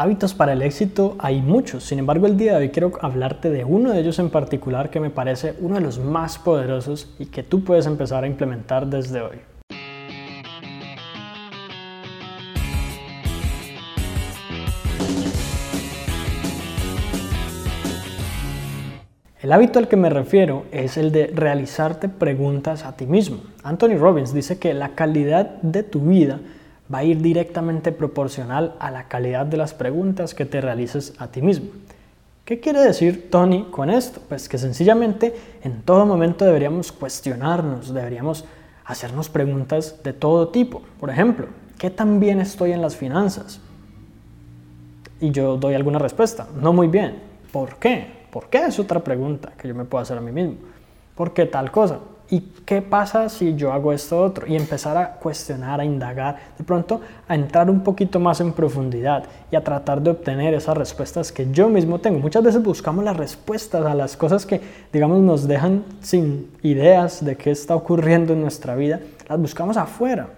Hábitos para el éxito hay muchos, sin embargo el día de hoy quiero hablarte de uno de ellos en particular que me parece uno de los más poderosos y que tú puedes empezar a implementar desde hoy. El hábito al que me refiero es el de realizarte preguntas a ti mismo. Anthony Robbins dice que la calidad de tu vida va a ir directamente proporcional a la calidad de las preguntas que te realices a ti mismo. ¿Qué quiere decir Tony con esto? Pues que sencillamente en todo momento deberíamos cuestionarnos, deberíamos hacernos preguntas de todo tipo. Por ejemplo, ¿qué tan bien estoy en las finanzas? Y yo doy alguna respuesta, no muy bien. ¿Por qué? ¿Por qué? Es otra pregunta que yo me puedo hacer a mí mismo. ¿Por qué tal cosa? ¿Y qué pasa si yo hago esto otro? Y empezar a cuestionar, a indagar, de pronto a entrar un poquito más en profundidad y a tratar de obtener esas respuestas que yo mismo tengo. Muchas veces buscamos las respuestas a las cosas que, digamos, nos dejan sin ideas de qué está ocurriendo en nuestra vida, las buscamos afuera,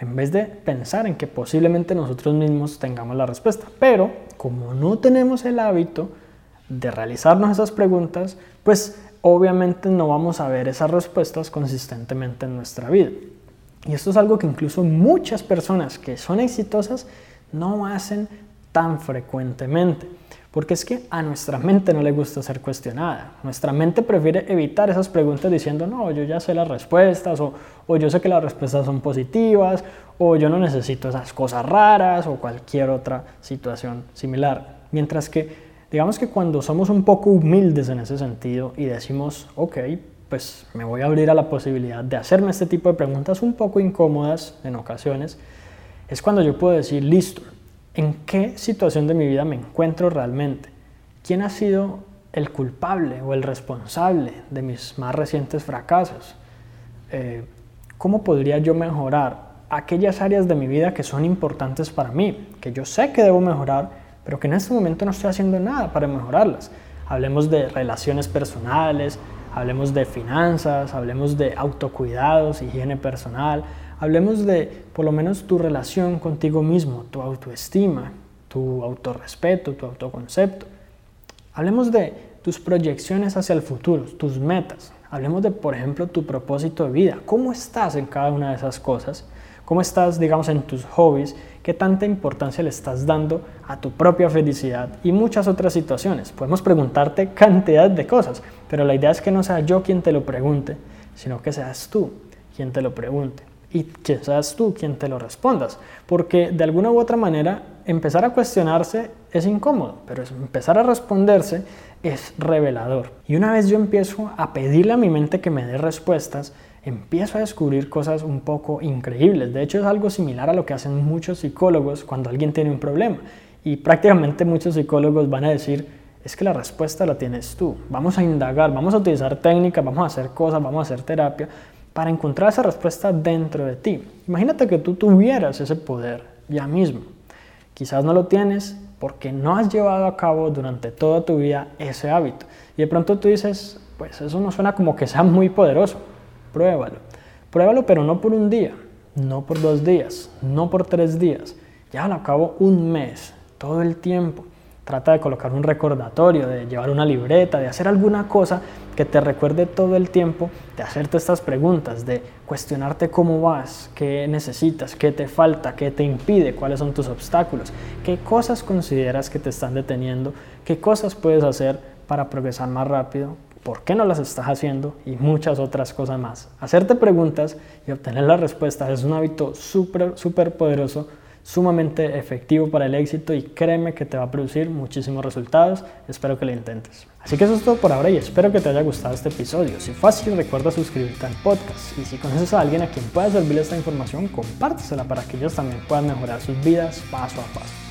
en vez de pensar en que posiblemente nosotros mismos tengamos la respuesta. Pero como no tenemos el hábito de realizarnos esas preguntas, pues obviamente no vamos a ver esas respuestas consistentemente en nuestra vida. Y esto es algo que incluso muchas personas que son exitosas no hacen tan frecuentemente. Porque es que a nuestra mente no le gusta ser cuestionada. Nuestra mente prefiere evitar esas preguntas diciendo, no, yo ya sé las respuestas, o, o yo sé que las respuestas son positivas, o yo no necesito esas cosas raras, o cualquier otra situación similar. Mientras que Digamos que cuando somos un poco humildes en ese sentido y decimos, ok, pues me voy a abrir a la posibilidad de hacerme este tipo de preguntas un poco incómodas en ocasiones, es cuando yo puedo decir, listo, ¿en qué situación de mi vida me encuentro realmente? ¿Quién ha sido el culpable o el responsable de mis más recientes fracasos? Eh, ¿Cómo podría yo mejorar aquellas áreas de mi vida que son importantes para mí, que yo sé que debo mejorar, pero que en este momento no estoy haciendo nada para mejorarlas. Hablemos de relaciones personales, hablemos de finanzas, hablemos de autocuidados, higiene personal, hablemos de por lo menos tu relación contigo mismo, tu autoestima, tu autorrespeto, tu autoconcepto. Hablemos de tus proyecciones hacia el futuro, tus metas. Hablemos de, por ejemplo, tu propósito de vida. ¿Cómo estás en cada una de esas cosas? ¿Cómo estás, digamos, en tus hobbies? ¿Qué tanta importancia le estás dando a tu propia felicidad? Y muchas otras situaciones. Podemos preguntarte cantidad de cosas, pero la idea es que no sea yo quien te lo pregunte, sino que seas tú quien te lo pregunte y que seas tú quien te lo respondas. Porque de alguna u otra manera, empezar a cuestionarse es incómodo, pero empezar a responderse es revelador. Y una vez yo empiezo a pedirle a mi mente que me dé respuestas, empiezo a descubrir cosas un poco increíbles. De hecho, es algo similar a lo que hacen muchos psicólogos cuando alguien tiene un problema. Y prácticamente muchos psicólogos van a decir, es que la respuesta la tienes tú. Vamos a indagar, vamos a utilizar técnicas, vamos a hacer cosas, vamos a hacer terapia para encontrar esa respuesta dentro de ti. Imagínate que tú tuvieras ese poder ya mismo. Quizás no lo tienes porque no has llevado a cabo durante toda tu vida ese hábito. Y de pronto tú dices, pues eso no suena como que sea muy poderoso. Pruébalo. Pruébalo, pero no por un día, no por dos días, no por tres días. Ya al cabo un mes, todo el tiempo. Trata de colocar un recordatorio, de llevar una libreta, de hacer alguna cosa que te recuerde todo el tiempo, de hacerte estas preguntas, de cuestionarte cómo vas, qué necesitas, qué te falta, qué te impide, cuáles son tus obstáculos, qué cosas consideras que te están deteniendo, qué cosas puedes hacer para progresar más rápido, por qué no las estás haciendo y muchas otras cosas más. Hacerte preguntas y obtener las respuestas es un hábito súper, súper poderoso, sumamente efectivo para el éxito y créeme que te va a producir muchísimos resultados. Espero que lo intentes. Así que eso es todo por ahora y espero que te haya gustado este episodio. Si fue así, recuerda suscribirte al podcast y si conoces a alguien a quien pueda servirle esta información, compártesela para que ellos también puedan mejorar sus vidas paso a paso.